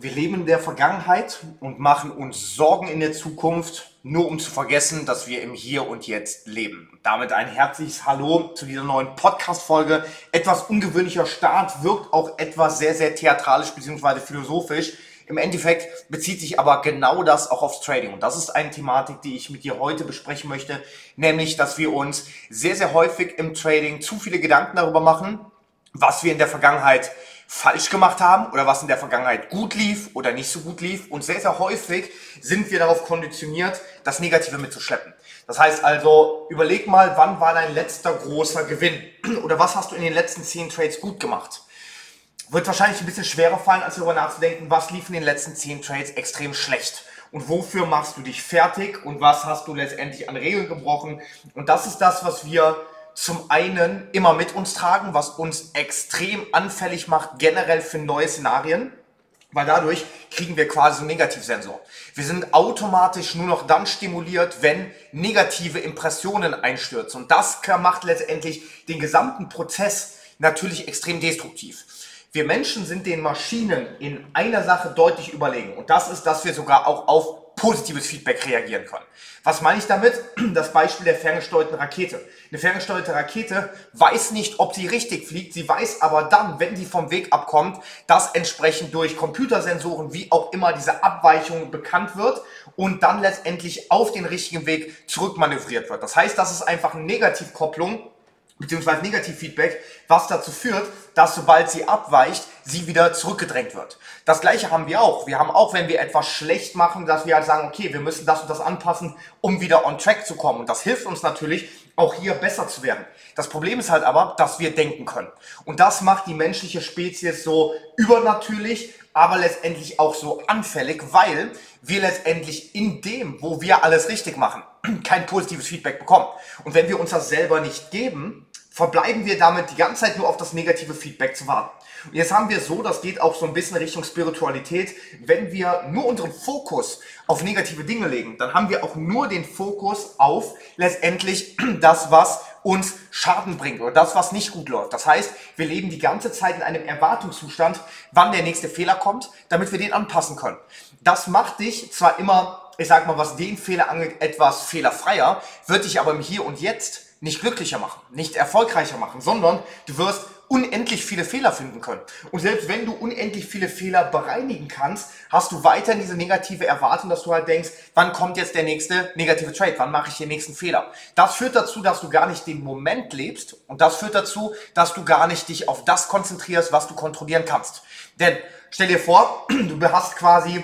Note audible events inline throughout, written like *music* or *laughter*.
Wir leben in der Vergangenheit und machen uns Sorgen in der Zukunft, nur um zu vergessen, dass wir im Hier und Jetzt leben. Damit ein herzliches Hallo zu dieser neuen Podcast-Folge. Etwas ungewöhnlicher Start, wirkt auch etwas sehr, sehr theatralisch bzw. philosophisch. Im Endeffekt bezieht sich aber genau das auch aufs Trading. Und das ist eine Thematik, die ich mit dir heute besprechen möchte, nämlich, dass wir uns sehr, sehr häufig im Trading zu viele Gedanken darüber machen, was wir in der Vergangenheit falsch gemacht haben oder was in der Vergangenheit gut lief oder nicht so gut lief. Und sehr, sehr häufig sind wir darauf konditioniert, das Negative mitzuschleppen. Das heißt also, überleg mal, wann war dein letzter großer Gewinn? *clears throat* Oder was hast du in den letzten zehn Trades gut gemacht? Wird wahrscheinlich ein bisschen schwerer fallen, als darüber nachzudenken, was lief in den letzten zehn Trades extrem schlecht. Und wofür machst du dich fertig und was hast du letztendlich an Regeln gebrochen? Und das ist das, was wir zum einen immer mit uns tragen, was uns extrem anfällig macht, generell für neue Szenarien, weil dadurch kriegen wir quasi einen Negativsensor. Wir sind automatisch nur noch dann stimuliert, wenn negative Impressionen einstürzen. Und das macht letztendlich den gesamten Prozess natürlich extrem destruktiv. Wir Menschen sind den Maschinen in einer Sache deutlich überlegen. Und das ist, dass wir sogar auch auf positives Feedback reagieren können. Was meine ich damit? *clears throat* Das Beispiel der ferngesteuerten Rakete. Eine ferngesteuerte Rakete weiß nicht, ob sie richtig fliegt. Sie weiß aber dann, wenn sie vom Weg abkommt, dass entsprechend durch Computersensoren, wie auch immer, diese Abweichung bekannt wird und dann letztendlich auf den richtigen Weg zurückmanövriert wird. Das heißt, das ist einfach eine Negativkopplung beziehungsweise Negativfeedback, was dazu führt, dass sobald sie abweicht, sie wieder zurückgedrängt wird. Das gleiche haben wir auch. Wir haben auch, wenn wir etwas schlecht machen, dass wir halt sagen, okay, wir müssen das und das anpassen, um wieder on track zu kommen. Und das hilft uns natürlich, auch hier besser zu werden. Das Problem ist halt aber, dass wir denken können. Und das macht die menschliche Spezies so übernatürlich, aber letztendlich auch so anfällig, weil wir letztendlich in dem, wo wir alles richtig machen, kein positives Feedback bekommen. Und wenn wir uns das selber nicht geben, verbleiben wir damit die ganze Zeit nur auf das negative Feedback zu warten. Und jetzt haben wir so, das geht auch so ein bisschen Richtung Spiritualität, wenn wir nur unseren Fokus auf negative Dinge legen, dann haben wir auch nur den Fokus auf letztendlich *clears throat* das, was uns Schaden bringt oder das, was nicht gut läuft. Das heißt, wir leben die ganze Zeit in einem Erwartungszustand, wann der nächste Fehler kommt, damit wir den anpassen können. Das macht dich zwar immer ich sag mal, was den Fehler angeht, etwas fehlerfreier, wird dich aber im Hier und Jetzt nicht glücklicher machen, nicht erfolgreicher machen, sondern du wirst unendlich viele Fehler finden können. Und selbst wenn du unendlich viele Fehler bereinigen kannst, hast du weiterhin diese negative Erwartung, dass du halt denkst, wann kommt jetzt der nächste negative Trade, wann mache ich den nächsten Fehler. Das führt dazu, dass du gar nicht den Moment lebst und das führt dazu, dass du gar nicht dich auf das konzentrierst, was du kontrollieren kannst. Denn stell dir vor, *clears throat* du hast quasi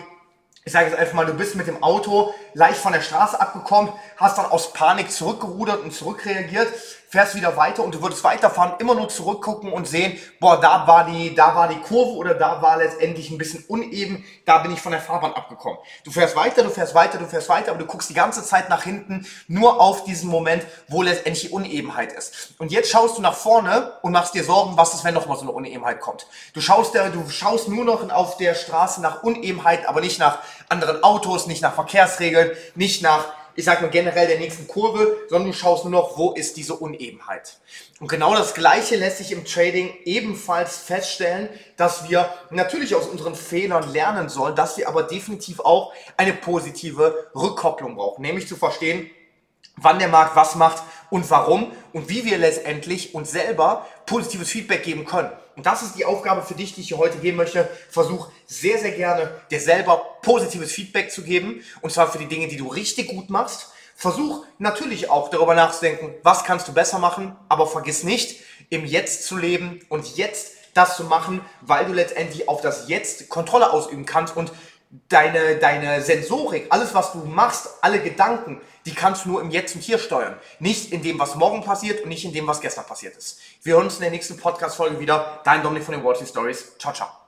ich sage jetzt einfach mal, du bist mit dem Auto leicht von der Straße abgekommen, hast dann aus Panik zurückgerudert und zurückreagiert, fährst wieder weiter und du würdest weiterfahren, immer nur zurückgucken und sehen, boah, da war die, da war die Kurve oder da war letztendlich ein bisschen uneben, da bin ich von der Fahrbahn abgekommen. Du fährst weiter, du fährst weiter, du fährst weiter, aber du guckst die ganze Zeit nach hinten, nur auf diesen Moment, wo letztendlich die Unebenheit ist. Und jetzt schaust du nach vorne und machst dir Sorgen, was ist, wenn nochmal so eine Unebenheit kommt. Du schaust, du schaust nur noch auf der Straße nach Unebenheit, aber nicht nach anderen Autos, nicht nach Verkehrsregeln, nicht nach ich sag mal generell der nächsten Kurve, sondern du schaust nur noch, wo ist diese Unebenheit. Und genau das Gleiche lässt sich im Trading ebenfalls feststellen, dass wir natürlich aus unseren Fehlern lernen sollen, dass wir aber definitiv auch eine positive Rückkopplung brauchen, nämlich zu verstehen, wann der Markt was macht und warum und wie wir letztendlich uns selber positives Feedback geben können. Und das ist die Aufgabe für dich, die ich dir heute geben möchte. Versuch sehr, sehr gerne dir selber positives Feedback zu geben. Und zwar für die Dinge, die du richtig gut machst. Versuch natürlich auch darüber nachzudenken, was kannst du besser machen. Aber vergiss nicht, im Jetzt zu leben und jetzt das zu machen, weil du letztendlich auf das Jetzt Kontrolle ausüben kannst und deine, deine Sensorik, alles was du machst, alle Gedanken, die kannst du nur im Jetzt und Hier steuern. Nicht in dem, was morgen passiert und nicht in dem, was gestern passiert ist. Wir hören uns in der nächsten Podcast-Folge wieder. Dein Dominik von den Street Stories. Ciao, ciao.